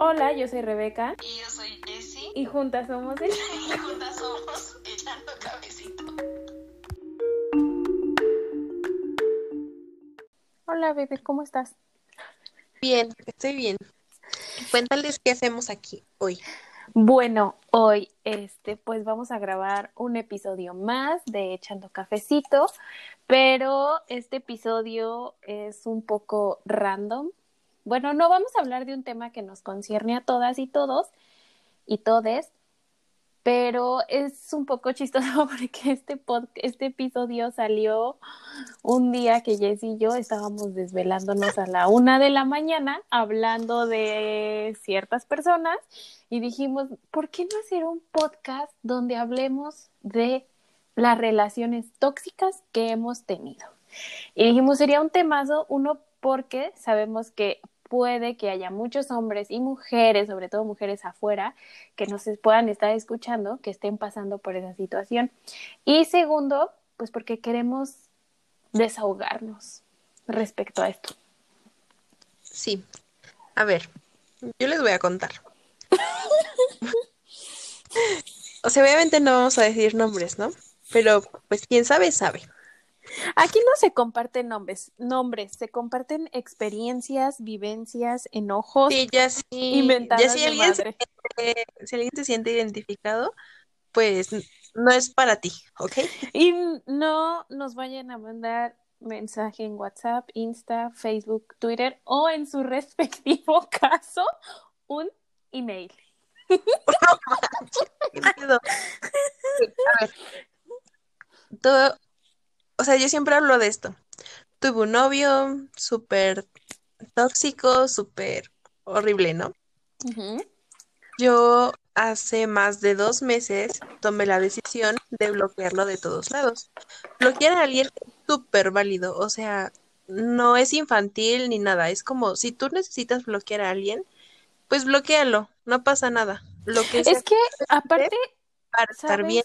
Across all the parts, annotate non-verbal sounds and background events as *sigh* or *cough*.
Hola, yo soy Rebeca. Y yo soy Jessie. Y juntas somos *laughs* el... Y juntas somos Echando Cabecito. Hola, bebé, ¿cómo estás? Bien, estoy bien. Cuéntales qué hacemos aquí hoy. Bueno, hoy este pues vamos a grabar un episodio más de Echando Cafecito, pero este episodio es un poco random. Bueno, no vamos a hablar de un tema que nos concierne a todas y todos y todes, pero es un poco chistoso *laughs* porque este pod este episodio salió un día que Jess y yo estábamos desvelándonos a la una de la mañana hablando de ciertas personas y dijimos, ¿por qué no hacer un podcast donde hablemos de las relaciones tóxicas que hemos tenido? Y dijimos, sería un temazo, uno porque sabemos que puede que haya muchos hombres y mujeres, sobre todo mujeres afuera, que nos puedan estar escuchando, que estén pasando por esa situación. Y segundo, pues porque queremos desahogarnos respecto a esto. Sí. A ver, yo les voy a contar. *laughs* o sea, obviamente no vamos a decir nombres, ¿no? Pero pues quien sabe, sabe. Aquí no se comparten nombres, nombres, se comparten experiencias, vivencias, enojos sí, ya sí, inventadas ya si alguien, madre. se, si alguien se siente identificado, pues no es para ti, ¿ok? Y no nos vayan a mandar mensaje en WhatsApp, Insta, Facebook, Twitter o en su respectivo *laughs* caso un email. ¿Qué pedo? A ver, todo, o sea, yo siempre hablo de esto. Tuve un novio súper tóxico, súper horrible, ¿no? Yo hace más de dos meses tomé la decisión de bloquearlo de todos lados. Bloquear a alguien es súper válido, o sea, no es infantil ni nada. Es como si tú necesitas bloquear a alguien, pues bloquealo, no pasa nada. Lo que Es que aparte, para estar bien.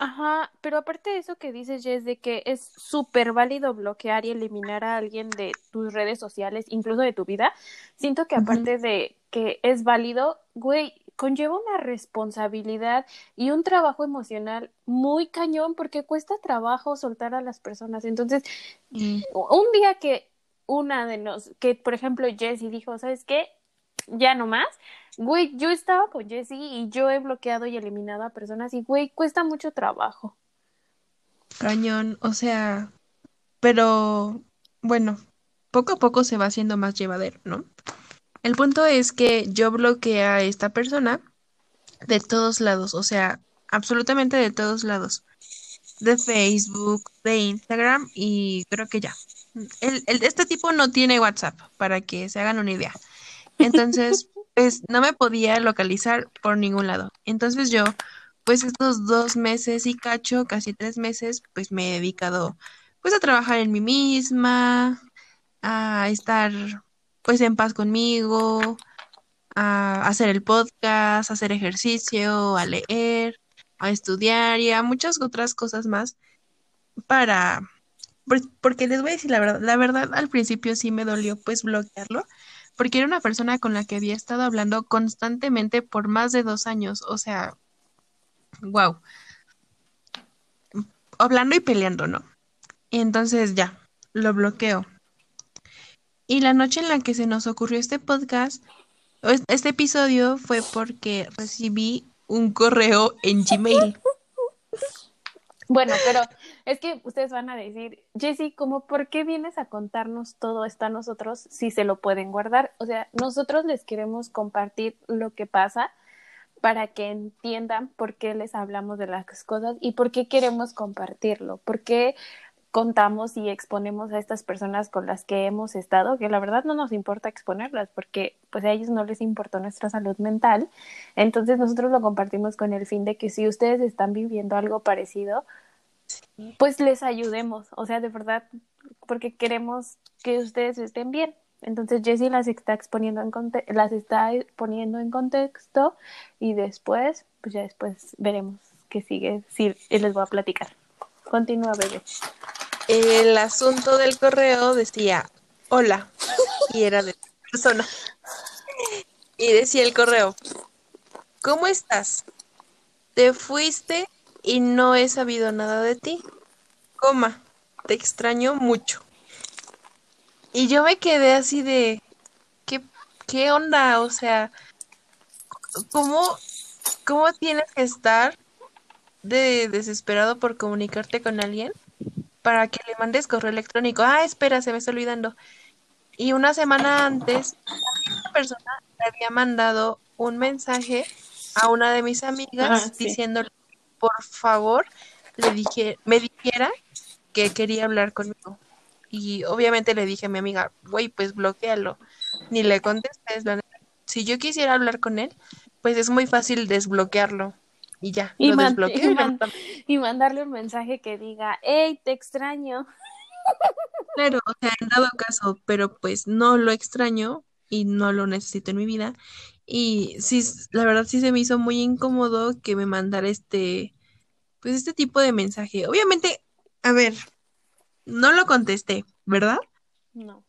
Ajá, pero aparte de eso que dices, Jess, de que es súper válido bloquear y eliminar a alguien de tus redes sociales, incluso de tu vida, siento que aparte de que es válido, güey, conlleva una responsabilidad y un trabajo emocional muy cañón porque cuesta trabajo soltar a las personas. Entonces, Mm. un día que una de nos, que por ejemplo Jessie dijo, ¿sabes qué? Ya no más. Güey, yo estaba con Jessie y yo he bloqueado y eliminado a personas y, güey, cuesta mucho trabajo. Cañón, o sea, pero bueno, poco a poco se va haciendo más llevadero, ¿no? El punto es que yo bloqueé a esta persona de todos lados, o sea, absolutamente de todos lados, de Facebook, de Instagram y creo que ya. El, el- este tipo no tiene WhatsApp, para que se hagan una idea. Entonces, pues no me podía localizar por ningún lado. Entonces yo, pues estos dos meses y cacho, casi tres meses, pues me he dedicado pues a trabajar en mí misma, a estar pues en paz conmigo, a hacer el podcast, a hacer ejercicio, a leer, a estudiar y a muchas otras cosas más para, pues, porque les voy a decir la verdad, la verdad al principio sí me dolió pues bloquearlo, porque era una persona con la que había estado hablando constantemente por más de dos años, o sea, wow, hablando y peleando, ¿no? Y entonces ya, lo bloqueo. Y la noche en la que se nos ocurrió este podcast, este episodio fue porque recibí un correo en Gmail. *laughs* Bueno, pero es que ustedes van a decir, Jessie, ¿cómo por qué vienes a contarnos todo esto a nosotros si se lo pueden guardar? O sea, nosotros les queremos compartir lo que pasa para que entiendan por qué les hablamos de las cosas y por qué queremos compartirlo, por qué contamos y exponemos a estas personas con las que hemos estado, que la verdad no nos importa exponerlas porque pues a ellos no les importó nuestra salud mental. Entonces nosotros lo compartimos con el fin de que si ustedes están viviendo algo parecido, pues les ayudemos, o sea, de verdad, porque queremos que ustedes estén bien. Entonces Jessie las está exponiendo en las está poniendo en contexto y después, pues ya después veremos qué sigue. Sí, y les voy a platicar. Continúa, bebé. El asunto del correo decía, hola, y era de persona. Y decía el correo, ¿cómo estás? Te fuiste y no he sabido nada de ti. Coma, te extraño mucho. Y yo me quedé así de, ¿qué, qué onda? O sea, ¿cómo, ¿cómo tienes que estar de desesperado por comunicarte con alguien para que le mandes correo electrónico? Ah, espera, se me está olvidando. Y una semana antes, esta persona le había mandado un mensaje a una de mis amigas Ah, sí. diciéndole, por favor, le dije, me dijera que quería hablar conmigo. Y obviamente le dije a mi amiga, güey, pues bloquealo. Ni le contestes, la. Si yo quisiera hablar con él, pues es muy fácil desbloquearlo. Y ya, Y, lo man- desbloqueo *laughs* y man- y mandarle un mensaje que diga, hey, te extraño. *laughs* Claro, o sea, en dado caso, pero pues no lo extraño y no lo necesito en mi vida. Y sí, la verdad sí se me hizo muy incómodo que me mandara este, pues este tipo de mensaje. Obviamente, a ver, no lo contesté, ¿verdad? No.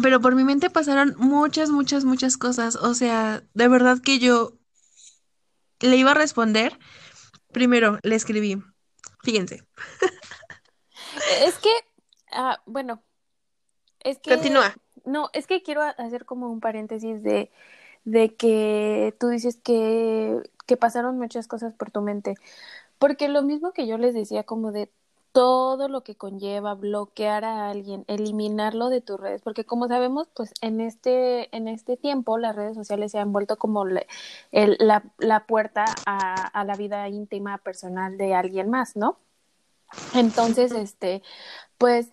Pero por mi mente pasaron muchas, muchas, muchas cosas. O sea, de verdad que yo le iba a responder. Primero, le escribí. Fíjense, *laughs* Es que, ah, bueno, es que... continúa. No, es que quiero hacer como un paréntesis de, de que tú dices que, que pasaron muchas cosas por tu mente. Porque lo mismo que yo les decía, como de todo lo que conlleva bloquear a alguien, eliminarlo de tus redes, porque como sabemos, pues en este, en este tiempo las redes sociales se han vuelto como le- el- la, la puerta a, a la vida íntima personal de alguien más, ¿no? Entonces, este, pues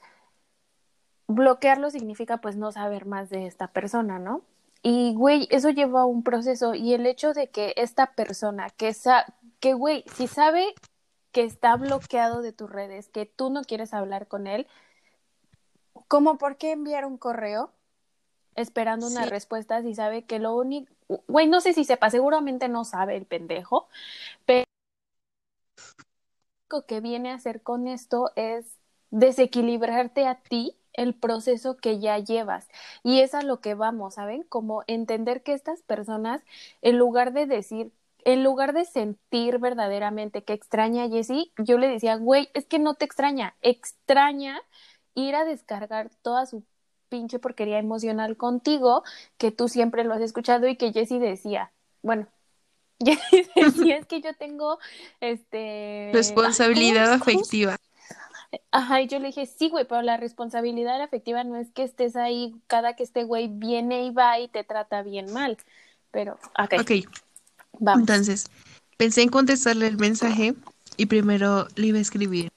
bloquearlo significa pues no saber más de esta persona, ¿no? Y güey, eso lleva a un proceso y el hecho de que esta persona que sa que güey, si sabe que está bloqueado de tus redes, que tú no quieres hablar con él, ¿cómo por qué enviar un correo esperando una Sí. respuesta si sabe que lo único, güey, no sé si sepa, seguramente no sabe el pendejo, pero lo que viene a hacer con esto es desequilibrarte a ti el proceso que ya llevas. Y es a lo que vamos, ¿saben? Como entender que estas personas, en lugar de decir, en lugar de sentir verdaderamente que extraña a Jessie, yo le decía, güey, es que no te extraña, extraña ir a descargar toda su pinche porquería emocional contigo, que tú siempre lo has escuchado y que Jessie decía, bueno, *laughs* Jessie decía, es que yo tengo, este... Responsabilidad *laughs* ¿cómo- cómo afectiva. Ajá, y yo le dije, sí, güey, pero la responsabilidad afectiva no es que estés ahí cada que este güey viene y va y te trata bien mal. Pero, ok, Ok, vamos. entonces, pensé en contestarle el mensaje y primero le iba a escribir,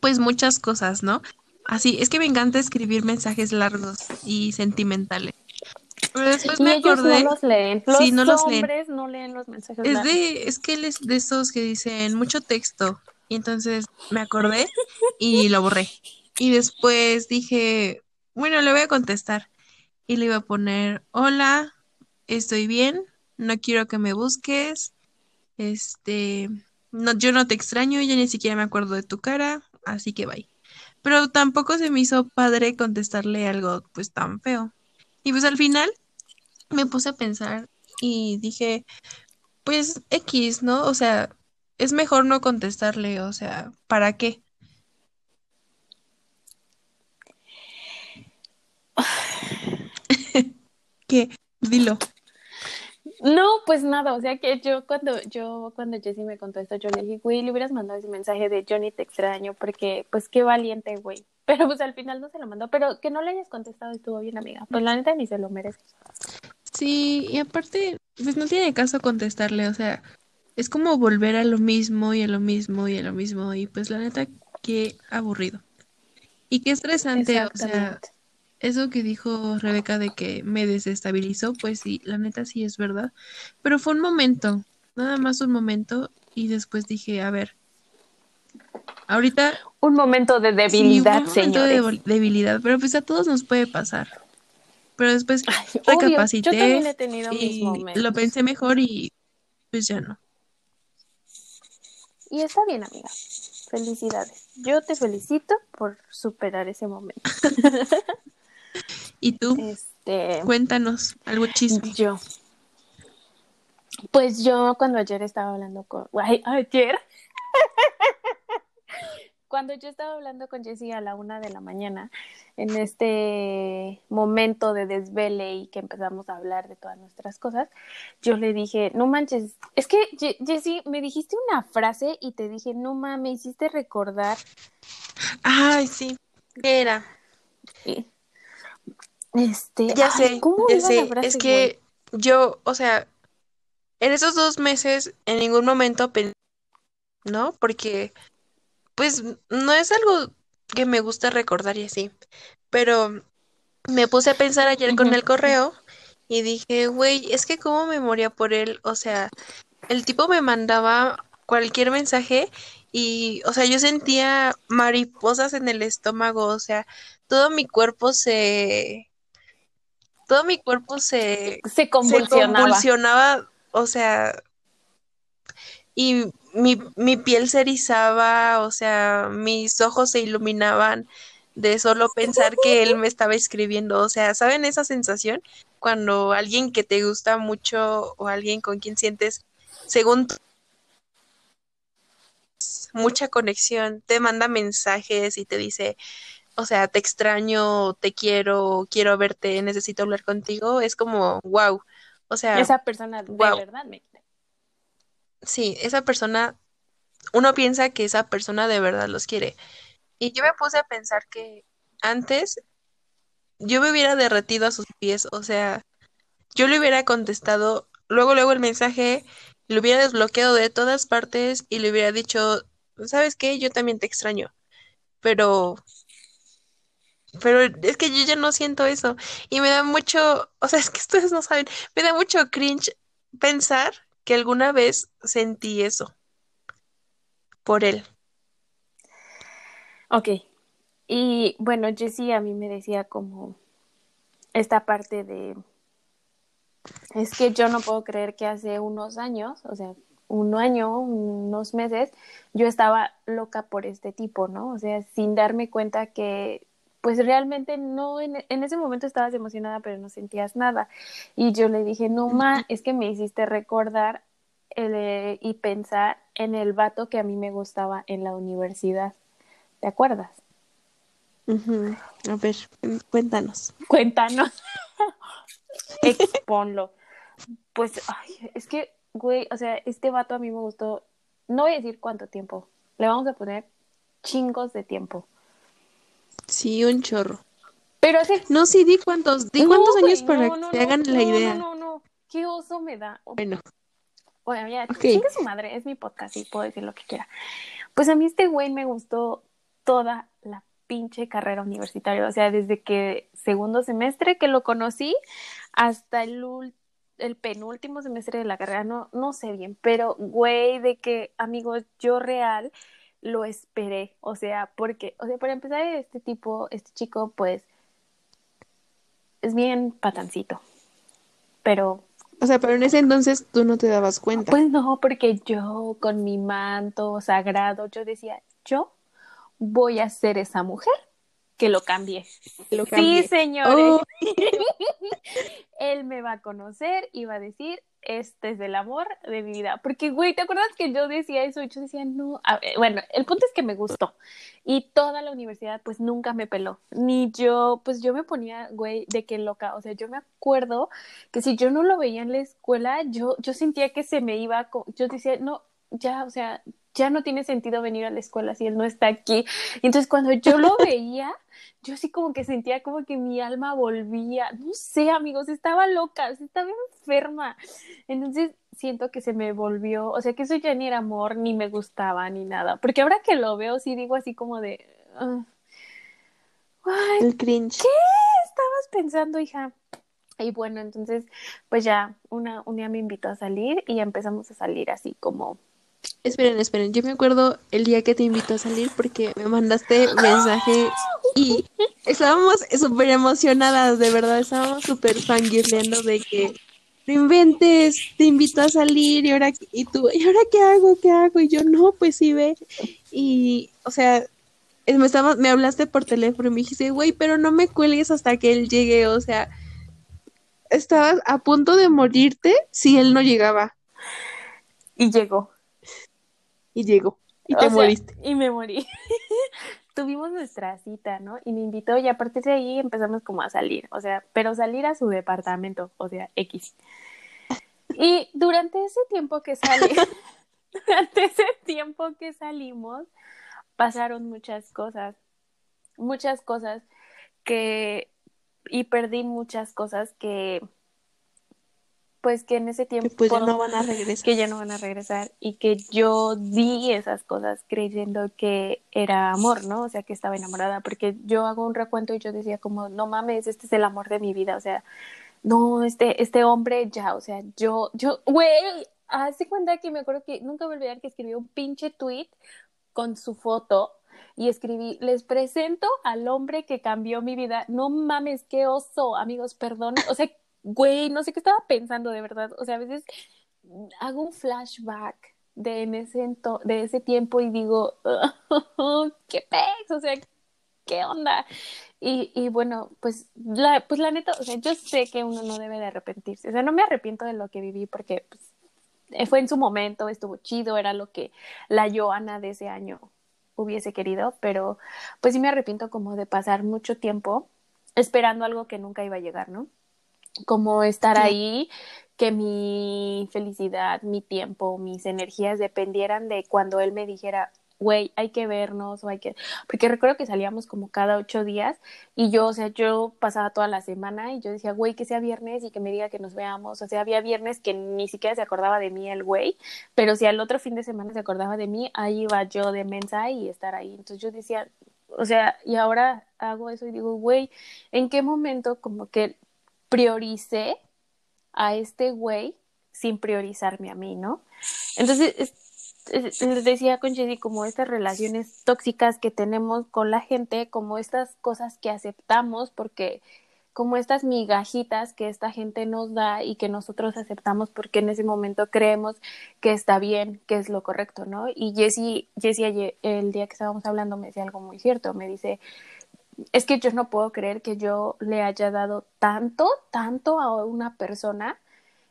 pues muchas cosas, ¿no? Así, es que me encanta escribir mensajes largos y sentimentales. Pero después y me ellos acordé, no los leen. Los Sí, no los leen. hombres no leen los mensajes es largos. de, es que él es de esos que dicen mucho texto. Y entonces me acordé y lo borré. Y después dije, bueno, le voy a contestar. Y le iba a poner, hola, estoy bien, no quiero que me busques. Este, no, yo no te extraño, ya ni siquiera me acuerdo de tu cara, así que bye. Pero tampoco se me hizo padre contestarle algo pues tan feo. Y pues al final me puse a pensar y dije, pues X, ¿no? O sea, es mejor no contestarle, o sea, ¿para qué? *sighs* ¿Qué? Dilo. No, pues nada, o sea que yo cuando yo cuando Jessie me contó esto, yo le dije, güey, le hubieras mandado ese mensaje de Johnny te extraño, porque pues qué valiente, güey. *laughs* Pero pues al final no se lo mandó, pero que no le hayas contestado estuvo bien, amiga. Pues la neta ni se lo merece. Sí, y aparte, pues no tiene caso contestarle, o sea, es como volver a lo mismo y a lo mismo y a lo mismo, y pues la neta, qué aburrido. Y qué estresante, o sea, eso que dijo Rebeca de que me desestabilizó, pues sí, la neta sí es verdad, pero fue un momento, nada más un momento, y después dije, a ver, ahorita Un momento de sí, debilidad, fue un momento de señores. debilidad, pero pues a todos nos puede pasar. Pero después Ay, obvio, yo recapacité también he tenido mis y momentos. lo pensé mejor y pues ya no. Y está bien, amiga. Felicidades. Yo te felicito por superar ese momento. *laughs* ¿Y tú? Este, Cuéntanos algo chisme. yo. Pues yo cuando ayer estaba hablando con, ay, ayer, *laughs* cuando yo estaba hablando con Jessie a la una de la mañana, en este momento de desvele y que empezamos a hablar de todas nuestras cosas, yo le dije, no manches, es que Jessie, me dijiste una frase y te dije, no mames, me hiciste recordar Ay, sí. ¿Qué era? Este, Ya ay, sé, ¿cómo ya iba la sé. frase, Es güey? que yo, o sea, en esos dos meses en ningún momento pensé, ¿no? Porque, pues, no es algo que me gusta recordar y así. Pero me puse a pensar ayer con el correo y dije, güey, es que cómo me moría por él. O sea, el tipo me mandaba cualquier mensaje y, o sea, yo sentía mariposas en el estómago. O sea, todo mi cuerpo se... Todo mi cuerpo se, Se se convulsionaba. convulsionaba, o sea, y mi, mi piel se erizaba, o sea, mis ojos se iluminaban de solo pensar que él me estaba escribiendo, o sea, ¿saben esa sensación? Cuando alguien que te gusta mucho o alguien con quien sientes, según tú, mucha conexión, te manda mensajes y te dice, o sea, te extraño, te quiero, quiero verte, necesito hablar contigo, es como, wow, o sea, Esa persona de Guau. verdad me. Sí, esa persona, uno piensa que esa persona de verdad los quiere. Y yo me puse a pensar que antes yo me hubiera derretido a sus pies, o sea, yo le hubiera contestado luego, luego el mensaje, lo hubiera desbloqueado de todas partes y le hubiera dicho, ¿sabes qué? Yo también te extraño, pero, pero es que yo ya no siento eso y me da mucho, o sea, es que ustedes no saben, me da mucho cringe pensar que alguna vez sentí eso por él. Ok. Y bueno, Jessie a mí me decía como esta parte de, es que yo no puedo creer que hace unos años, o sea, un año, unos meses, yo estaba loca por este tipo, ¿no? O sea, sin darme cuenta que, pues realmente no, en, en ese momento estabas emocionada, pero no sentías nada. Y yo le dije, no, ma, es que me hiciste recordar eh, y pensar en el vato que a mí me gustaba en la universidad. ¿Te acuerdas? Ujú. A ver, cuéntanos. Cuéntanos. *laughs* Exponlo. Pues, ay, es que, güey, o sea, este vato a mí me gustó, no voy a decir cuánto tiempo, le vamos a poner chingos de tiempo. Sí, un chorro. Pero hace... No, sí, di cuántos, di No, cuántos güey, años para no, que se hagan la idea. No, no, no, qué oso me da. Bueno, Bueno, ya, Ok. chingue su madre, es mi podcast y puedo decir lo que quiera. Pues a mí este güey me gustó toda la pinche carrera universitaria, o sea, desde que segundo semestre que lo conocí hasta el, el penúltimo semestre de la carrera, no, no sé bien, pero güey, de que, amigos, yo real lo esperé, o sea, porque, o sea, para empezar, este tipo, este chico, pues, es bien patancito, pero o sea, pero en ese entonces tú no te dabas cuenta. pues no, porque yo con mi manto sagrado, yo decía, yo voy a ser esa mujer que lo cambié. Lo Sí, cambié. señores. Oh. *laughs* Él me va a conocer y va a decir, este es el amor de mi vida. Porque, güey, ¿te acuerdas que yo decía eso? Y yo decía, no. Bueno, el punto es que me gustó. Y toda la universidad, pues nunca me peló. Ni yo, pues yo me ponía, güey, de qué loca. O sea, yo me acuerdo que si yo no lo veía en la escuela, yo, yo sentía que se me iba. Yo decía, no, ya, o sea, ya no tiene sentido venir a la escuela si él no está aquí. Y entonces cuando yo lo *laughs* veía, yo sí como que sentía como que mi alma volvía, no sé, amigos, estaba loca, estaba enferma. Entonces siento que se me volvió, o sea, que eso ya ni era amor, ni me gustaba, ni nada. Porque ahora que lo veo, sí digo así como de, ah, El cringe. estabas pensando, hija? Y bueno, entonces, pues ya una, un día me invitó a salir y empezamos a salir así como Esperen, esperen. Yo me acuerdo el día que te invito a salir porque me mandaste mensaje y estábamos súper emocionadas, de verdad. Estábamos súper fangirleando de que no inventes, te invito a salir y ahora, y tú, ¿y ahora qué hago? ¿Qué hago? Y yo, no, pues sí, ve. Y, o sea, me, estaba, me hablaste por teléfono y me dijiste, güey, pero no me cuelgues hasta que él llegue, o sea, estabas a punto de morirte si él no llegaba. Y llegó. Y llegó. Y O te sea, moriste. Y me morí. *laughs* Tuvimos nuestra cita, ¿no? Y me invitó y a partir de ahí empezamos como a salir, o sea, pero salir a su departamento, o sea, X. Y durante ese tiempo que salí, *laughs* durante ese tiempo que salimos, pasaron muchas cosas, muchas cosas que, y perdí muchas cosas que, pues que en ese Que tiempo pues ya no van a regresar. que ya no van a regresar y que yo di esas cosas creyendo que era amor, ¿no? O sea, que estaba enamorada, porque yo hago un recuento y yo decía como, no mames, este es el amor de mi vida, o sea, no, este, este hombre ya, o sea, yo, yo, güey, hace cuenta que me acuerdo que nunca voy a olvidar que escribió un pinche tweet con su foto y escribí, les presento al hombre que cambió mi vida. No mames, qué oso, amigos, perdón. O sea, güey, no sé qué estaba pensando de verdad. O sea, a veces hago un flashback de, en ese, ento- de ese tiempo y digo, *laughs* qué pex, o sea, qué onda. Y, y bueno, pues la, pues la neta, o sea, yo sé que uno no debe de arrepentirse. O sea, no me arrepiento de lo que viví porque pues, eh, fue en su momento, estuvo chido, era lo que la Joana de ese año hubiese querido, pero pues sí me arrepiento como de pasar mucho tiempo esperando algo que nunca iba a llegar, ¿no? Como estar ahí, que mi felicidad, mi tiempo, mis energías dependieran de cuando él me dijera, güey, hay que vernos o hay que... Porque recuerdo que salíamos como cada ocho días y yo, o sea, yo pasaba toda la semana y yo decía, güey, que sea viernes y que me diga que nos veamos. O sea, había viernes que ni siquiera se acordaba de mí el güey, pero si al otro fin de semana se acordaba de mí, ahí iba yo de mensa y estar ahí. Entonces yo decía, o sea, y ahora hago eso y digo, güey, ¿en qué momento como que prioricé a este güey sin priorizarme a mí, ¿no? Entonces, es- es- les decía con Jessy como estas relaciones tóxicas que tenemos con la gente, como estas cosas que aceptamos porque como estas migajitas que esta gente nos da y que nosotros aceptamos porque en ese momento creemos que está bien, que es lo correcto, ¿no? Y Jessie ayer- el día que estábamos hablando me decía algo muy cierto, me dice, es que yo no puedo creer que yo le haya dado tanto, tanto a una persona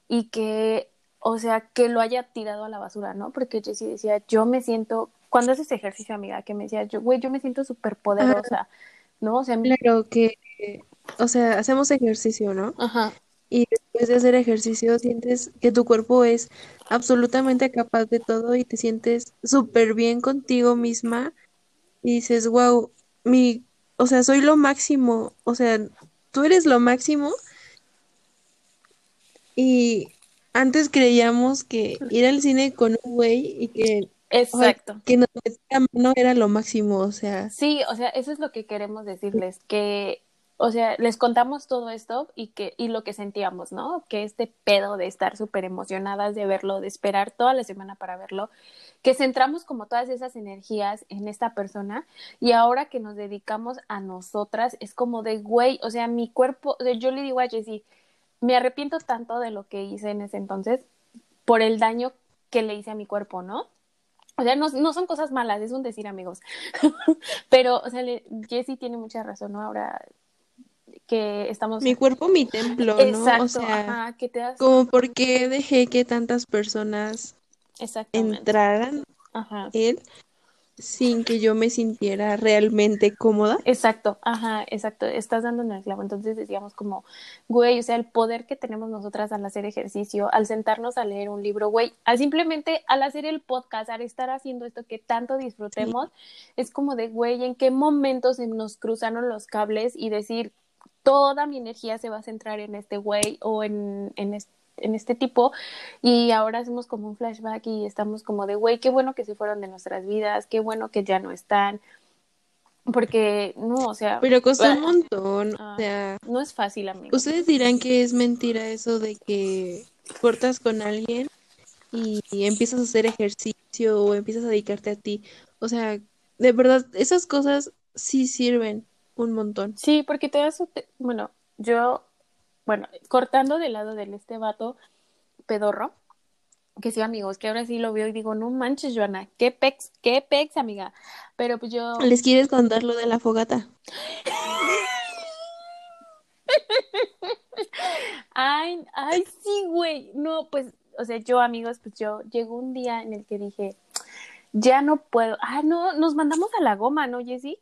y que, o sea, que lo haya tirado a la basura, ¿no? Porque Jessie decía, yo me siento, cuando haces ejercicio, amiga, que me decía, yo, güey, yo me siento súper poderosa, ¿no? O sea, Claro que, o sea, hacemos ejercicio, ¿no? ajá, Y después de hacer ejercicio sientes que tu cuerpo es absolutamente capaz de todo y te sientes súper bien contigo misma y dices, wow, mi, o sea, soy lo máximo, o sea, tú eres lo máximo y antes creíamos que ir al cine con un güey y que, exacto. que nos metiera mano era lo máximo, o sea, Sí, o sea, eso es lo que queremos decirles, que, o sea, les contamos todo esto y que, y lo que sentíamos, ¿no? Que este pedo de estar súper emocionadas de verlo, de esperar toda la semana para verlo, que centramos como todas esas energías en esta persona y ahora que nos dedicamos a nosotras es como de, güey, o sea, mi cuerpo, o sea, yo le digo a Jessie, me arrepiento tanto de lo que hice en ese entonces por el daño que le hice a mi cuerpo, ¿no? O sea, no, no son cosas malas, es un decir, amigos. *laughs* Pero, o sea, Jessie tiene mucha razón, ¿no? Ahora que estamos... mi cuerpo, mi templo, ¿no? Exacto, O sea, ajá, que te das... como por qué dejé que tantas personas. Entraran Ajá. él sin que yo me sintiera realmente cómoda. Exacto, ajá, exacto, estás dando en el clavo. Entonces decíamos como, güey, o sea, el poder que tenemos nosotras al hacer ejercicio, al sentarnos a leer un libro, güey, al simplemente al hacer el podcast, al estar haciendo esto que tanto disfrutemos, es como de, güey, ¿en qué momento se nos cruzaron los cables y decir, toda mi energía se va a centrar en este güey o en, en, es- en este tipo y ahora hacemos como un flashback y estamos como de, güey, qué bueno que se fueron de nuestras vidas, qué bueno que ya no están, porque no, o sea, Pero costó un ah, montón. ah, O sea, no es fácil, amigo. ustedes dirán que es mentira eso de que cortas con alguien y, y empiezas a hacer ejercicio o empiezas a dedicarte a ti. O sea, de verdad, esas cosas sí sirven un montón. Sí, porque te das, bueno, yo, bueno, cortando del lado del este vato pedorro, que sí, amigos, que ahora sí lo veo y digo, no manches, Joana, qué pex, qué pex, amiga. Pero pues yo, ¿Les quieres contar lo de la fogata? Ay, ay, sí, güey. No, pues, o sea, yo, amigos, pues yo llegó un día en el que dije, ya no puedo. Ah, no, nos mandamos a la goma, ¿no, Jessy?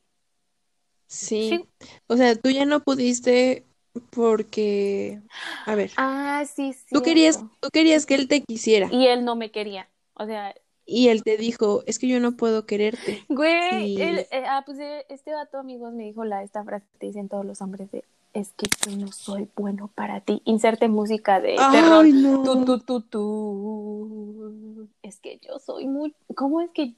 Sí. Sí. O sea, tú ya no pudiste porque, a ver, Ah, sí, sí. tú querías, tú querías que él te quisiera Y él no me quería. O sea, y él te dijo, es que yo no puedo quererte. güey, Sí. él, eh, ah, pues eh, este vato, amigos, me dijo la, esta frase que te dicen todos los hombres de, es que yo no soy bueno para ti. Inserte música de terror. Ay, no. Tu, tu, tu, tu. Es que yo soy muy. ¿Cómo es que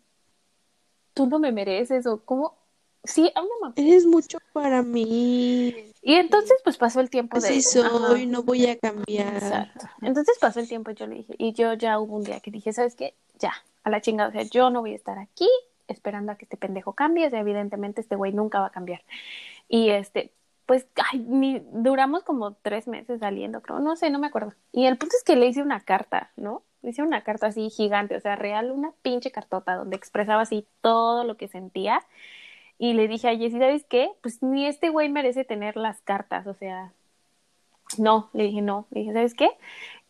tú no me mereces? O cómo. Sí, a una mamá. Eres mucho para mí. Y entonces, pues pasó el tiempo de. Así soy, no voy a cambiar. Exacto. Entonces pasó el tiempo y yo le dije, y yo ya hubo un día que dije, ¿sabes qué? Ya, a la chingada, o sea, yo no voy a estar aquí esperando a que este pendejo cambie, o sea, evidentemente este güey nunca va a cambiar. Y este, pues, ay, ni, duramos como tres meses saliendo, creo, no sé, no me acuerdo. Y el punto es que le hice una carta, ¿no? Le hice una carta así gigante, o sea, real, una pinche cartota donde expresaba así todo lo que sentía. Y le dije a Jessy, ¿sabes qué? Pues ni este güey merece tener las cartas, o sea, no, le dije no, le dije, ¿sabes qué?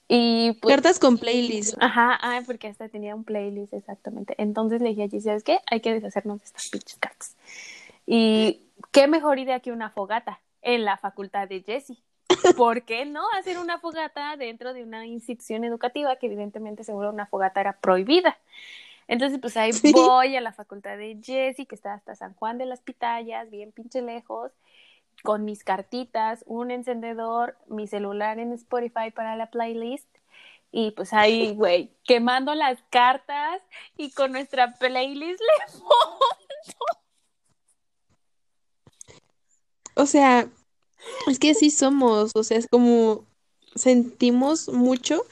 Y pues, Cartas con playlist. ajá, ay, porque hasta tenía un playlist exactamente. Entonces le dije a Jessy, ¿sabes qué? Hay que deshacernos de estas pinches cartas. Y qué mejor idea que una fogata en la facultad de Jessy. ¿Por qué no hacer una fogata dentro de una institución educativa que evidentemente seguro una fogata era prohibida? Entonces, pues ahí Sí. voy a la facultad de Jessy, que está hasta San Juan de las Pitayas, bien pinche lejos, con mis cartitas, un encendedor, mi celular en Spotify para la playlist. Y pues ahí, *laughs* güey, quemando las cartas y con nuestra playlist le *laughs* O sea, es que así somos. O sea, es como sentimos mucho.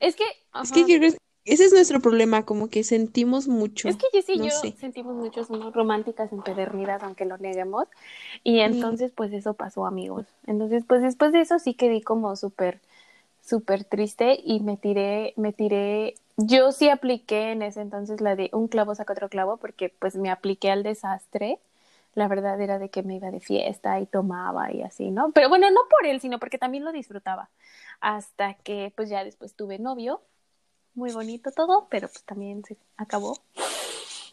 Es que, Es que creo que ese es nuestro problema, como que sentimos mucho. Es que Jessy y No yo sé. sentimos mucho, somos románticas empedernidas, aunque lo neguemos. Y entonces, pues eso pasó, amigos. Entonces, pues después de eso sí quedé como súper, súper triste y me tiré, me tiré. Yo sí apliqué en ese entonces la de un clavo saca otro clavo, porque pues me apliqué al desastre. La verdad era de que me iba de fiesta y tomaba y así, ¿no? Pero bueno, no por él, sino porque también lo disfrutaba. Hasta que pues ya después tuve novio muy bonito todo, pero pues también se acabó.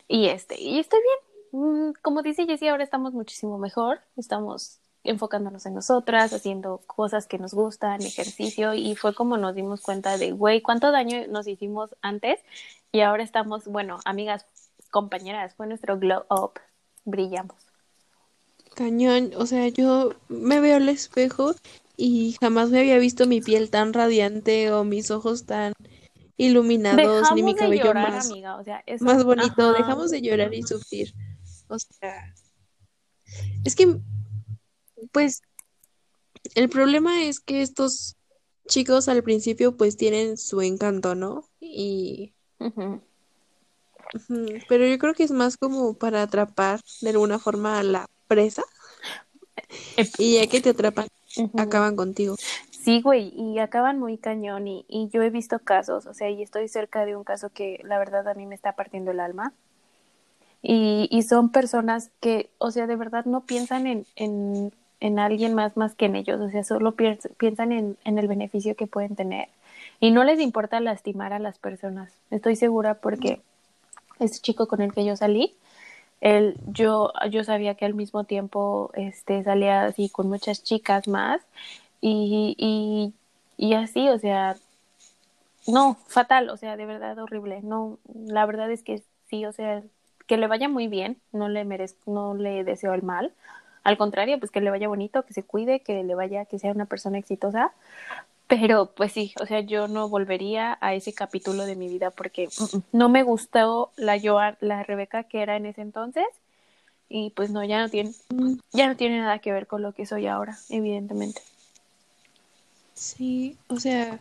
Y este, y estoy bien. Mm, Como dice Jessie, ahora estamos muchísimo mejor. Estamos enfocándonos en nosotras, haciendo cosas que nos gustan, ejercicio, y fue como nos dimos cuenta de, güey, cuánto daño nos hicimos antes, y ahora estamos, bueno, amigas, compañeras, fue nuestro glow up, brillamos. Cañón. O sea, yo me veo al espejo y jamás me había visto mi piel tan radiante o mis ojos tan iluminados, ni mi cabello llorar, más, amiga, o sea, eso, más bonito. ajá. Dejamos de llorar y sufrir. O sea, es que, pues, el problema es que estos chicos al principio pues tienen su encanto, ¿no? Y, pero yo creo que es más como para atrapar de alguna forma a la presa Ep. y ya que te atrapan, acaban contigo. Sí, güey, y acaban muy cañón y, yo he visto casos, o sea, y estoy cerca de un caso que la verdad a mí me está partiendo el alma. Y, y son personas que, o sea, de verdad no piensan en, en, en alguien más más que en ellos, o sea, solo piens- piensan en, en el beneficio que pueden tener. Y no les importa lastimar a las personas. Estoy segura porque este chico con el que yo salí, él, yo, yo sabía que al mismo tiempo este, salía así con muchas chicas más y, y, y así, o sea, no, fatal, o sea, de verdad horrible. No, la verdad es que sí, o sea, que le vaya muy bien, no le merezco, no le deseo el mal. Al contrario, pues que le vaya bonito, que se cuide, que le vaya, que sea una persona exitosa. Pero pues sí, o sea, yo no volvería a ese capítulo de mi vida porque mm, no me gustó la Joan, la Rebeca que era en ese entonces y pues no, ya no tiene, ya no tiene nada que ver con lo que soy ahora, evidentemente. Sí, o sea,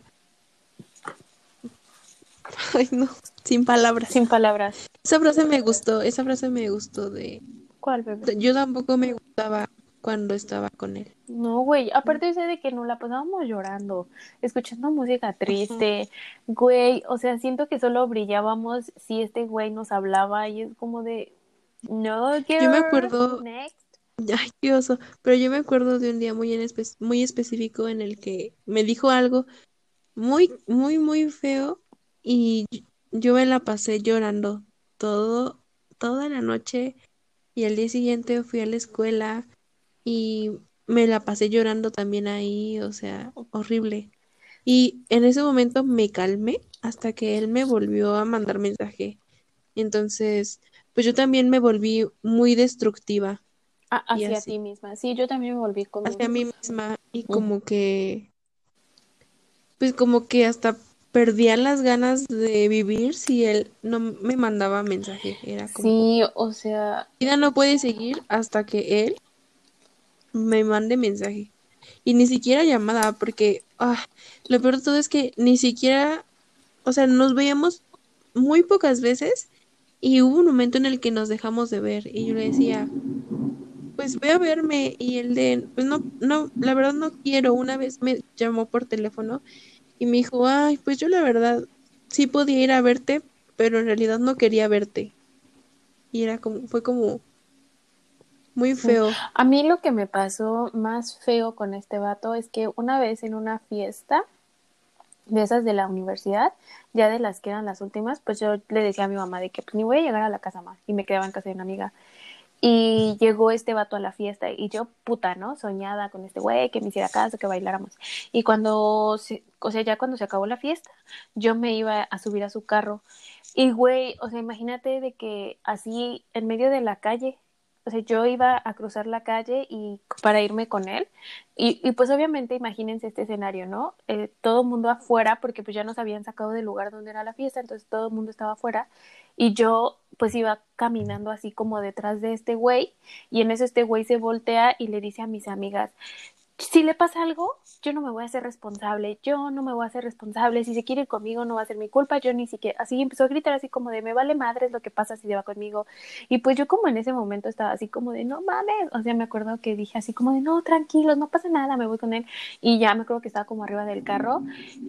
*laughs* ay no, sin palabras. Sin palabras. Esa frase me gustó, esa frase me gustó de, ¿Cuál bebé? yo tampoco me gustaba cuando estaba con él. No, güey, aparte de de que nos la pasábamos llorando, escuchando música triste, güey, o sea, siento que solo brillábamos si este güey nos hablaba y es como de, no, Yo me girl, acuerdo- next. *laughs* Ay, qué oso. Pero yo me acuerdo de un día muy, en espe- muy específico en el que me dijo algo muy, muy, muy feo y yo me la pasé llorando todo, toda la noche y al día siguiente fui a la escuela y me la pasé llorando también ahí, o sea, horrible. Y en ese momento me calmé hasta que él me volvió a mandar mensaje. Entonces, pues yo también me volví muy destructiva Ah, hacia así, ti misma. Sí, yo también me volví hacia conmigo. mí misma y como que, pues como que hasta perdía las ganas de vivir si él no me mandaba mensaje. Era como, Sí, o sea, mi vida no puede seguir hasta que él me mande mensaje. Y ni siquiera llamada, porque ah, lo peor de todo es que ni siquiera, o sea, nos veíamos muy pocas veces y hubo un momento en el que nos dejamos de ver y yo le decía, pues ve a verme y él de, pues no, no, la verdad no quiero. Una vez me llamó por teléfono y me dijo, ay, pues yo la verdad sí podía ir a verte, pero en realidad no quería verte. Y era como, fue como muy feo. A mí lo que me pasó más feo con este vato es que una vez en una fiesta de esas de la universidad, ya de las que eran las últimas, pues yo le decía a mi mamá de que pues ni voy a llegar a la casa más y me quedaba en casa de una amiga. Y llegó este vato a la fiesta y yo, puta, ¿no? Soñada con este güey, que me hiciera caso, que bailáramos. Y cuando, se, o sea, ya cuando se acabó la fiesta, yo me iba a subir a su carro. Y güey, o sea, imagínate de que así en medio de la calle, o sea, yo iba a cruzar la calle y para irme con él. Y, y pues obviamente imagínense este escenario, ¿no? Eh, todo el mundo afuera, porque pues ya nos habían sacado del lugar donde era la fiesta, entonces todo el mundo estaba afuera. Y yo pues iba caminando así como detrás de este güey y en eso este güey se voltea y le dice a mis amigas, si le pasa algo, yo no me voy a hacer responsable, yo no me voy a hacer responsable, si se quiere ir conmigo no va a ser mi culpa, yo ni siquiera, así empezó a gritar así como de me vale madres lo que pasa si se va conmigo y pues yo como en ese momento estaba así como de no mames, o sea me acuerdo que dije así como de no tranquilos, no pasa nada, me voy con él y ya me acuerdo que estaba como arriba del carro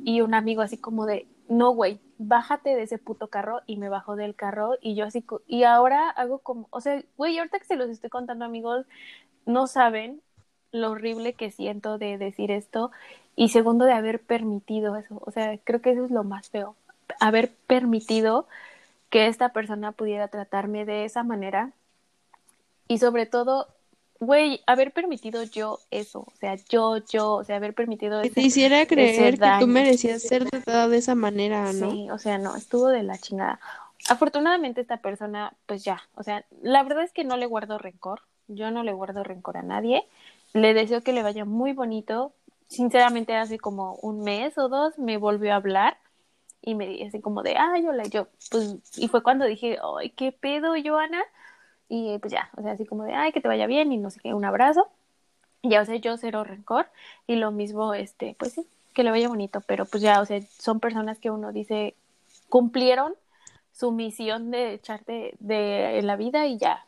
y un amigo así como de no güey, bájate de ese puto carro y me bajó del carro y yo así y ahora hago como, o sea, güey, ahorita que se los estoy contando amigos, no saben lo horrible que siento de decir esto y segundo de haber permitido eso. O sea, creo que eso es lo más feo. Haber permitido que esta persona pudiera tratarme de esa manera y sobre todo, güey, haber permitido yo eso. O sea, yo, yo, o sea, haber permitido Que te hiciera creer que tú merecías ser tratada de esa manera, ¿no? Sí, o sea, no, estuvo de la chingada. Afortunadamente esta persona, pues ya, o sea, la verdad es que no le guardo rencor, yo no le guardo rencor a nadie, le deseo que le vaya muy bonito, sinceramente hace como un mes o dos me volvió a hablar y me dice como de, ay, hola, yo, pues, y fue cuando dije, ay, qué pedo, Joana, y pues ya, o sea, así como de, ay, que te vaya bien y no sé qué, un abrazo, ya, o sea, yo cero rencor y lo mismo, este, pues sí, que le vaya bonito, pero pues ya, o sea, son personas que uno dice, cumplieron su misión de echarte de la vida y ya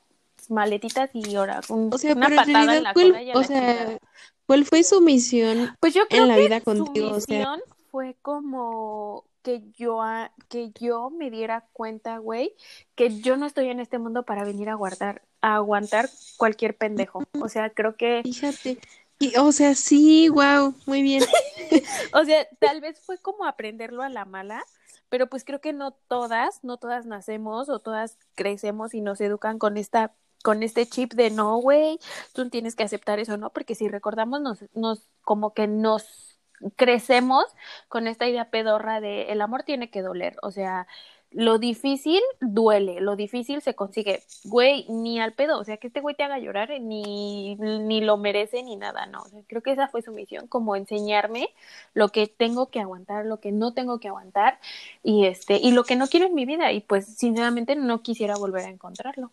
maletitas y ahora un- O sea, una patada en la ¿cuál, cola y a o sea. ¿cuál fue su misión Pues yo creo en la que vida su contigo? O sea, misión fue como que yo que yo me diera cuenta, güey, que yo no estoy en este mundo para venir a guardar a aguantar cualquier pendejo. O sea, creo que fíjate. Y, o sea, sí, wow, muy bien. *laughs* *laughs* O sea, tal vez fue como aprenderlo a la mala, pero pues creo que no todas, no todas nacemos o todas crecemos y nos educan con esta con este chip de no, güey, tú tienes que aceptar eso, ¿no? Porque si recordamos nos nos como que nos crecemos con esta idea pedorra de el amor tiene que doler, o sea, lo difícil duele, lo difícil se consigue. Güey, ni al pedo, o sea, que este güey te haga llorar, eh, ni, ni lo merece ni nada, no. O sea, creo que esa fue su misión, como enseñarme lo que tengo que aguantar, lo que no tengo que aguantar y este y lo que no quiero en mi vida y pues sinceramente no quisiera volver a encontrarlo.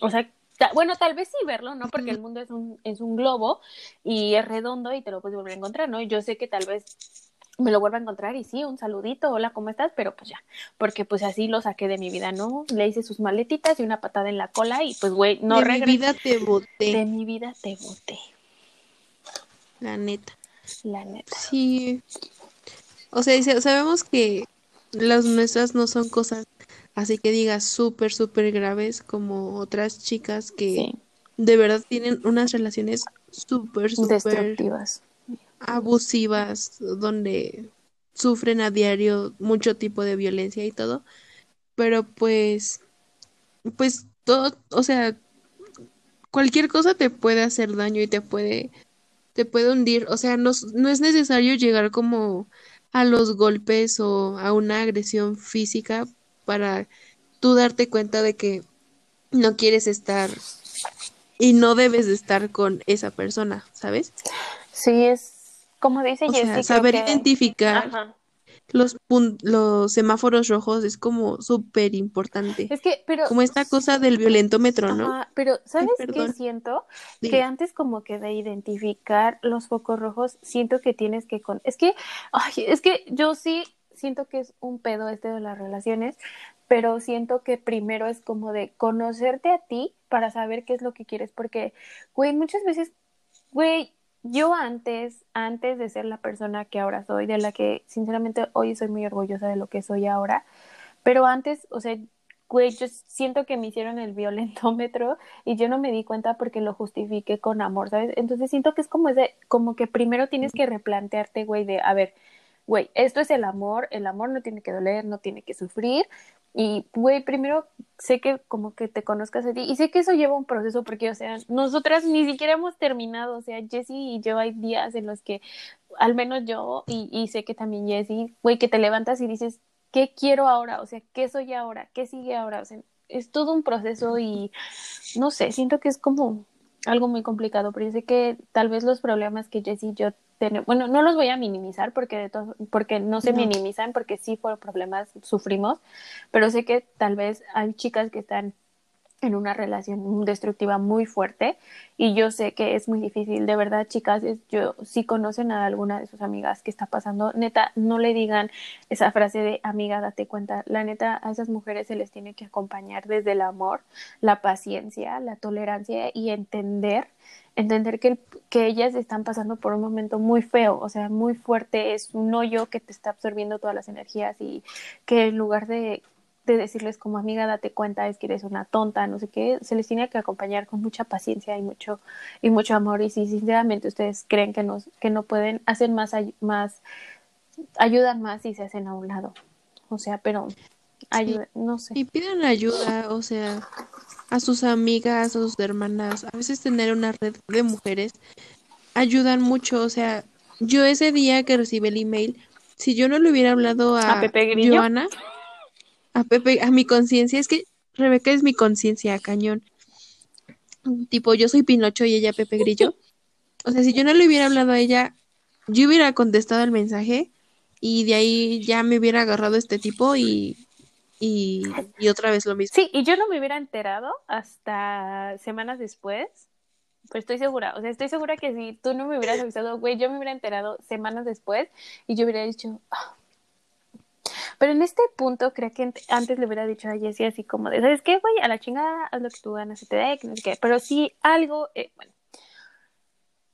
O sea, bueno, tal vez sí verlo, ¿no? Porque el mundo es un es un globo y es redondo y te lo puedes volver a encontrar, ¿no? Yo sé que tal vez me lo vuelva a encontrar y sí, un saludito, hola, ¿cómo estás? Pero pues ya, porque pues así lo saqué de mi vida, ¿no? Le hice sus maletitas y una patada en la cola y pues, güey, no de mi vida te boté, De mi vida te boté, la neta. la neta. Sí. O sea, sabemos que las nuestras no son cosas así que digas súper, súper graves como otras chicas que Sí. de verdad tienen unas relaciones súper, súper Destructivas. abusivas, donde sufren a diario mucho tipo de violencia y todo, pero pues, pues todo, o sea, cualquier cosa te puede hacer daño y te puede, te puede hundir, o sea, no, no es necesario llegar como a los golpes o a una agresión física para tú darte cuenta de que no quieres estar y no debes de estar con esa persona, ¿sabes? Sí, es como dice O sea, creo saber que- identificar Ajá. los pun- los semáforos rojos es como súper importante. Es que, pero... Como esta cosa del violentómetro, ¿no? Ajá, pero ¿sabes qué siento? Que antes como que de identificar los focos rojos, siento que tienes que con... Es que, ay, es que yo sí siento que es un pedo este de las relaciones, pero siento que primero es como de conocerte a ti para saber qué es lo que quieres, porque, güey, muchas veces, güey, yo antes, antes de ser la persona que ahora soy, de la que sinceramente hoy soy muy orgullosa de lo que soy ahora, pero antes, o sea, güey, yo siento que me hicieron el violentómetro y yo no me di cuenta porque lo justifiqué con amor, ¿sabes? Entonces siento que es como ese, como que primero tienes que replantearte, güey, de, a ver, güey, esto es el amor, el amor no tiene que doler, no tiene que sufrir. Y, güey, primero sé que como que te conozcas a ti y sé que eso lleva un proceso porque, o sea, nosotras ni siquiera hemos terminado, o sea, Jessie y yo hay días en los que, al menos yo, y, sé que también Jessie, güey, que te levantas y dices, ¿qué quiero ahora? O sea, ¿qué soy ahora? ¿Qué sigue ahora? O sea, es todo un proceso y, no sé, siento que es como algo muy complicado, pero yo sé que tal vez los problemas que Jessie y yo tenemos, bueno, no los voy a minimizar porque, de porque no se No. minimizan, porque sí fueron problemas, sufrimos, pero sé que tal vez hay chicas que están en una relación destructiva muy fuerte y yo sé que es muy difícil, de verdad chicas, es- yo si conocen a alguna de sus amigas que está pasando, neta, no le digan esa frase de amiga, date cuenta, la neta a esas mujeres se les tiene que acompañar desde el amor, la paciencia, la tolerancia y entender, entender que, que ellas están pasando por un momento muy feo, o sea, muy fuerte, es un hoyo que te está absorbiendo todas las energías y que en lugar de de decirles como amiga date cuenta es que eres una tonta no sé qué se les tiene que acompañar con mucha paciencia y mucho y mucho amor y si sinceramente ustedes creen que no que no pueden hacer más ay- más ayudan más y se hacen a un lado o sea pero ayuda no sé Y pidan ayuda, o sea, a sus amigas, a sus hermanas. A veces tener una red de mujeres ayudan mucho. O sea, yo ese día que recibí el email, si yo no le hubiera hablado a, ¿A Pepe Grillo? Joana, a Pepe, a mi conciencia, es que Rebeca es mi conciencia, cañón. Tipo, yo soy Pinocho y ella Pepe Grillo. O sea, si yo no le hubiera hablado a ella, yo hubiera contestado el mensaje y de ahí ya me hubiera agarrado este tipo y, y, y otra vez lo mismo. sí y yo no me hubiera enterado hasta semanas después pero estoy segura, o sea, estoy segura que si tú no me hubieras avisado, güey, yo me hubiera enterado semanas después y yo hubiera dicho, "Ah". Pero en este punto creo que ant- antes le hubiera dicho a Jessie así como de, ¿sabes qué, güey? A la chingada, haz lo que tú ganas y te dé, no sé qué, pero si algo, eh, bueno,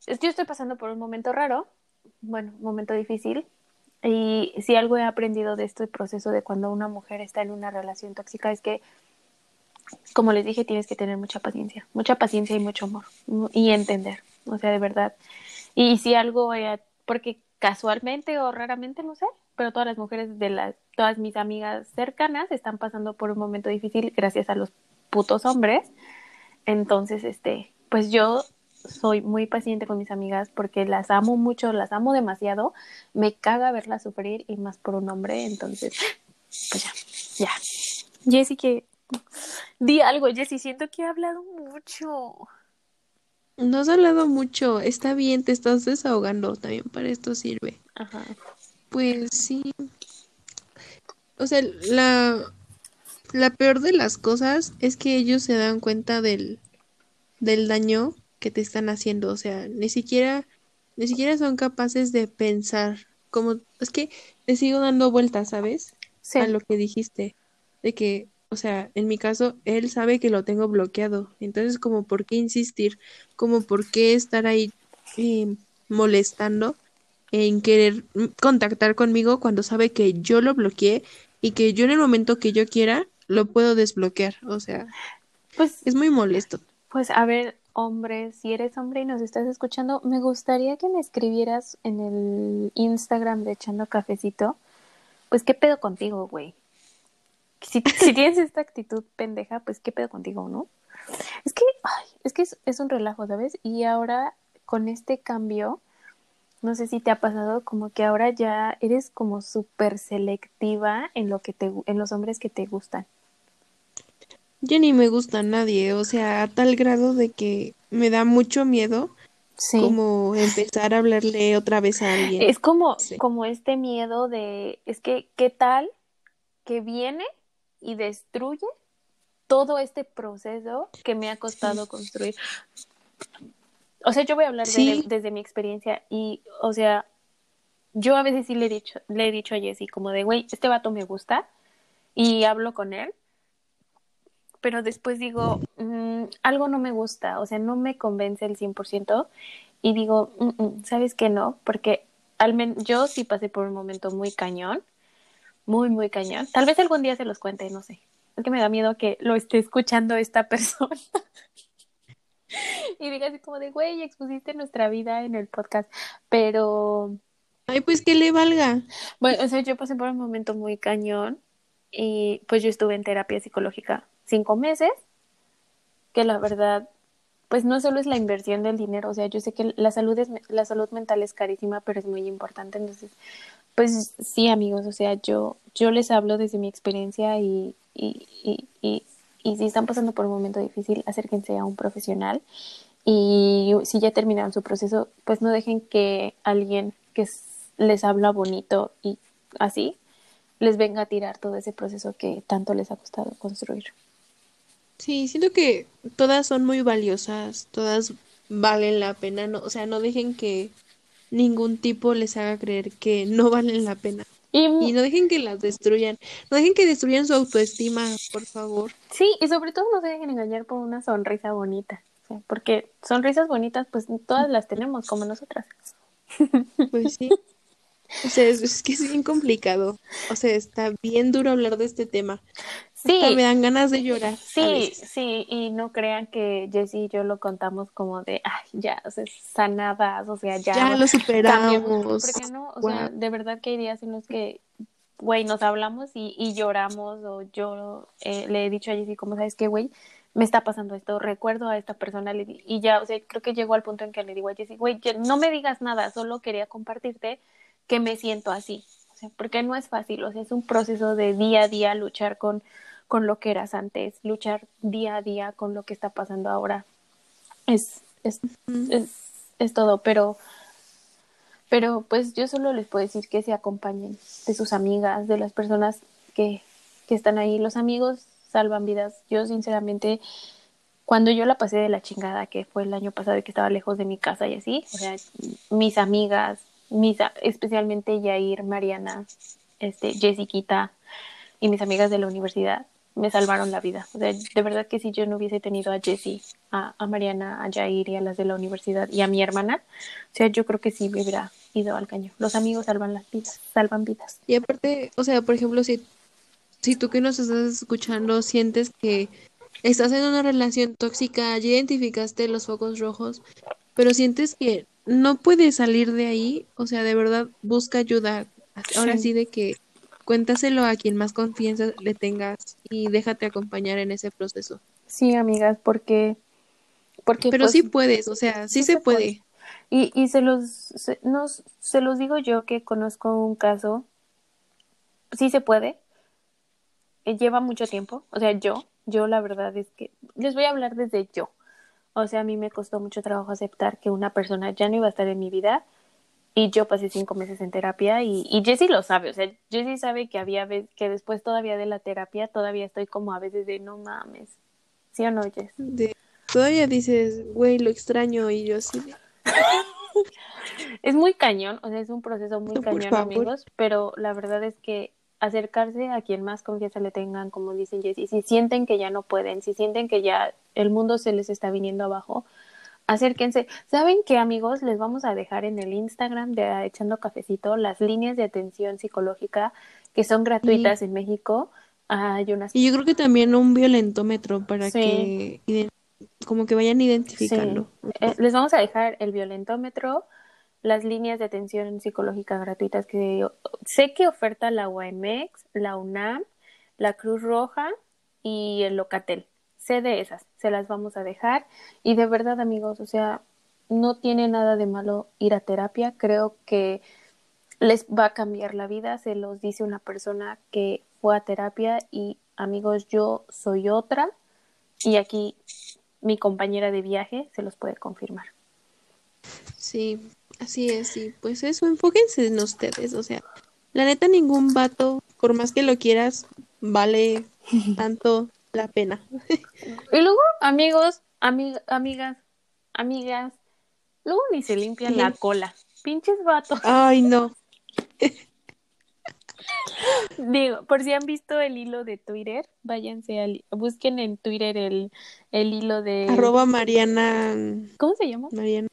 yo estoy pasando por un momento raro, bueno, un momento difícil, y si algo he aprendido de este proceso de cuando una mujer está en una relación tóxica es que como les dije, tienes que tener mucha paciencia, mucha paciencia y mucho amor y entender, o sea, de verdad. Y si algo, eh, porque casualmente o raramente, no sé, pero todas las mujeres de las, todas mis amigas cercanas están pasando por un momento difícil gracias a los putos hombres. Entonces, este, pues yo soy muy paciente con mis amigas porque las amo mucho, las amo demasiado. Me caga verlas sufrir y más por un hombre, entonces, pues ya, ya. Jessy, que Di algo, Jessy, siento que he hablado mucho. No has hablado mucho, está bien, te estás desahogando, también para esto sirve. Ajá. Pues sí. O sea, la, la peor de las cosas es que ellos se dan cuenta del, del daño que te están haciendo. O sea, ni siquiera, ni siquiera son capaces de pensar. Como, es que te sigo dando vueltas, ¿sabes? Sí. A lo que dijiste. De que, o sea, en mi caso, él sabe que lo tengo bloqueado. Entonces, como, ¿por qué insistir? Como, ¿por qué estar ahí eh, molestando en querer contactar conmigo cuando sabe que yo lo bloqueé y que yo en el momento que yo quiera lo puedo desbloquear? O sea, Pues, es muy molesto. pues a ver, hombres, si eres hombre y nos estás escuchando, me gustaría que me escribieras en el Instagram de Echando Cafecito, pues qué pedo contigo, güey. Si, si tienes esta actitud pendeja, pues qué pedo contigo, ¿no? Es que, ay, es que es, es un relajo, ¿sabes? Y ahora con este cambio, no sé si te ha pasado como que ahora ya eres como súper selectiva en lo que te, en los hombres que te gustan. Ya ni me gusta a nadie, o sea, a tal grado de que me da mucho miedo Sí. como empezar a hablarle otra vez a alguien. Es como, Sí. como este miedo de, es que, ¿qué tal que viene y destruye todo este proceso que me ha costado construir? O sea, yo voy a hablar de- desde mi experiencia y, o sea, yo a veces sí le he dicho, le he dicho a Jessy como de, güey, este vato me gusta y hablo con él, pero después digo, "Mm, algo no me gusta, o sea, no me convence el 100% y digo, "Mm, mm, ¿sabes qué no? Porque al yo sí pasé por un momento muy cañón, muy, muy cañón. Tal vez algún día se los cuente, no sé. Es que me da miedo que lo esté escuchando esta *laughs* persona. y diga así como de, güey, expusiste nuestra vida en el podcast. Pero, Ay, pues que le valga. bueno, o sea, yo pasé por un momento muy cañón y pues yo estuve en terapia psicológica cinco meses, que la verdad, pues no solo es la inversión del dinero, o sea, yo sé que la salud es, la salud mental es carísima, pero es muy importante, entonces, pues sí, amigos, o sea, yo, yo les hablo desde mi experiencia y, y, y, y, si están pasando por un momento difícil, acérquense a un profesional y si ya terminaron su proceso, pues no dejen que alguien que les habla bonito y así les venga a tirar todo ese proceso que tanto les ha costado construir. Sí, siento que todas son muy valiosas, todas valen la pena, no, o sea, no dejen que ningún tipo les haga creer que no *laughs* valen la pena. Y, Y no dejen que las destruyan, no dejen que destruyan su autoestima, por favor. sí, y sobre todo no se dejen engañar por una sonrisa bonita, porque sonrisas bonitas pues todas las tenemos como nosotras. *laughs* Pues sí. O sea, es, es que es bien complicado. O sea, está bien duro hablar de este tema. Sí, Hasta me dan ganas de llorar. Sí, sí, y no crean que Jessie y yo lo contamos como de, ay, ya, o sea, sanadas, o sea, ya, Ya lo *laughs* superamos. Porque no, o sea, de verdad que hay días en los que, güey, nos hablamos y, y lloramos, o yo eh, le he dicho a Jessie, como sabes qué, güey, me está pasando esto, recuerdo a esta persona, le di- y ya, o sea, creo que llegó al punto en que le digo a Jessie, güey, no me digas nada, solo quería compartirte que me siento así, sea, porque no es fácil, o sea, es un proceso de día a día luchar con, con lo que eras antes, luchar día a día con lo que está pasando ahora. Es, es, es, es todo, pero, pero pues yo solo les puedo decir que se acompañen de sus amigas, de las personas que, que están ahí. Los amigos salvan vidas. Yo sinceramente, cuando yo la pasé de la chingada, que fue el año pasado y que estaba lejos de mi casa y así, o sea, mis amigas, mis, especialmente Yair, Mariana, este, Jessiquita y mis amigas de la universidad me salvaron la vida. O sea, de verdad que si yo no hubiese tenido a Jessie, a, a Mariana, a Jair y a las de la universidad y a mi hermana, o sea, yo creo que sí me hubiera ido al caño. Los amigos salvan las vidas, salvan vidas. Y aparte, o sea, por ejemplo, si, si tú que nos estás escuchando sientes que estás en una relación tóxica, ya identificaste los focos rojos, pero sientes que no puedes salir de ahí, o sea, de verdad busca ayuda. Ahora Sí. sí de que cuéntaselo a quien más confianza le tengas y déjate acompañar en ese proceso. Sí, amigas, porque... porque Pero pues, sí puedes, o sea, sí, sí se, se puede. puede. Y, y se los se, nos, se los digo yo que conozco un caso, sí se puede, eh, lleva mucho tiempo, o sea, yo, yo la verdad es que les voy a hablar desde yo, o sea, a mí me costó mucho trabajo aceptar que una persona ya no iba a estar en mi vida y yo pasé cinco meses en terapia y, y Jessie lo sabe, o sea, Jessie sabe que había que después todavía de la terapia todavía estoy como a veces de no mames, ¿sí o no, Jess? De, todavía dices, güey, lo extraño y yo sí. *laughs* Es muy cañón, o sea, es un proceso muy cañón, amigos, pero la verdad es que acercarse a quien más confianza le tengan, como dicen Jessy, si sienten que ya no pueden, si sienten que ya el mundo se les está viniendo abajo, acérquense. ¿Saben qué, amigos? Les vamos a dejar en el Instagram de Echando Cafecito las líneas de atención psicológica que son gratuitas en México. Hay unas Y yo creo que también un violentómetro para Sí. que como que vayan identificando. Sí. Eh, les vamos a dejar el violentómetro, las líneas de atención psicológica gratuitas que sé que oferta la UAMX, la UNAM, la Cruz Roja y el Locatel. Sé de esas, se las vamos a dejar. Y de verdad, amigos, o sea, no tiene nada de malo ir a terapia. Creo que les va a cambiar la vida. Se los dice una persona que fue a terapia y amigos, yo soy otra. Y aquí mi compañera de viaje se los puede confirmar. Sí, así es, sí. Pues eso, enfóquense en ustedes. O sea, la neta, ningún vato, por más que lo quieras, vale *laughs* tanto la pena. *laughs* y luego, amigos, ami- amigas, amigas, luego ni se limpian la cola. Pinches vatos. Ay, no. *laughs* Digo, por si han visto el hilo de Twitter, váyanse al, busquen en Twitter el, el hilo de, Arroba Mariana, ¿cómo se llama? Mariana,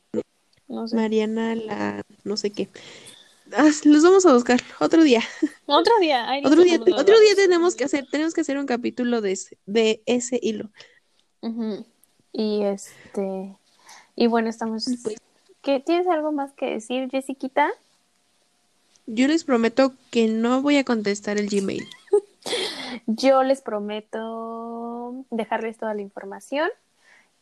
No sé. Mariana, la, no sé qué. Los vamos a buscar otro día. *laughs* Otro día, Otro día, otro día tenemos que hacer, tenemos que hacer un capítulo de ese, de ese hilo. Y este, y bueno, estamos, Pues- ¿qué, ¿tienes algo más que decir, Jessiquita? Yo les prometo que no voy a contestar el Gmail. *laughs* Yo les prometo dejarles toda la información.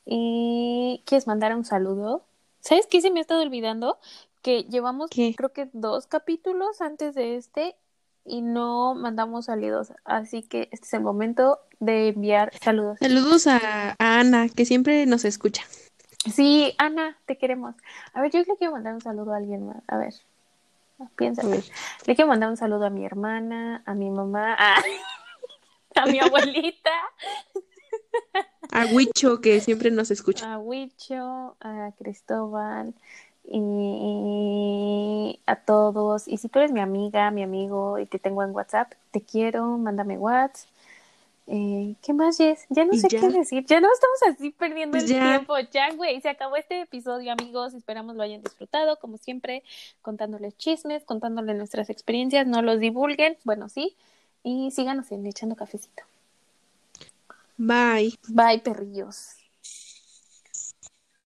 Y ¿quieres mandar un saludo? ¿Sabes qué se me ha estado olvidando? Que llevamos ¿Qué? creo que dos capítulos antes de este y no mandamos saludos. Así que este es el momento de enviar saludos. Saludos a, a Ana, que siempre nos escucha. Sí, Ana, te queremos. A ver, yo le quiero mandar un saludo a alguien más. A ver, piensa. Le quiero mandar un saludo a mi hermana, a mi mamá, a, *laughs* a mi abuelita. A Huicho, que siempre nos escucha. a Huicho, a Cristóbal y a todos. Y si tú eres mi amiga, mi amigo y te tengo en WhatsApp, te quiero, mándame WhatsApp. Eh, ¿Qué más, Jess? Ya no sé ya. qué decir. Ya no estamos así perdiendo Pues el ya. tiempo. Ya, güey, se acabó este episodio, amigos. Esperamos lo hayan disfrutado, como siempre, contándoles chismes, contándoles nuestras experiencias. No los divulguen, bueno, sí. Y síganos en Echando Cafecito. Bye. Bye, perrillos.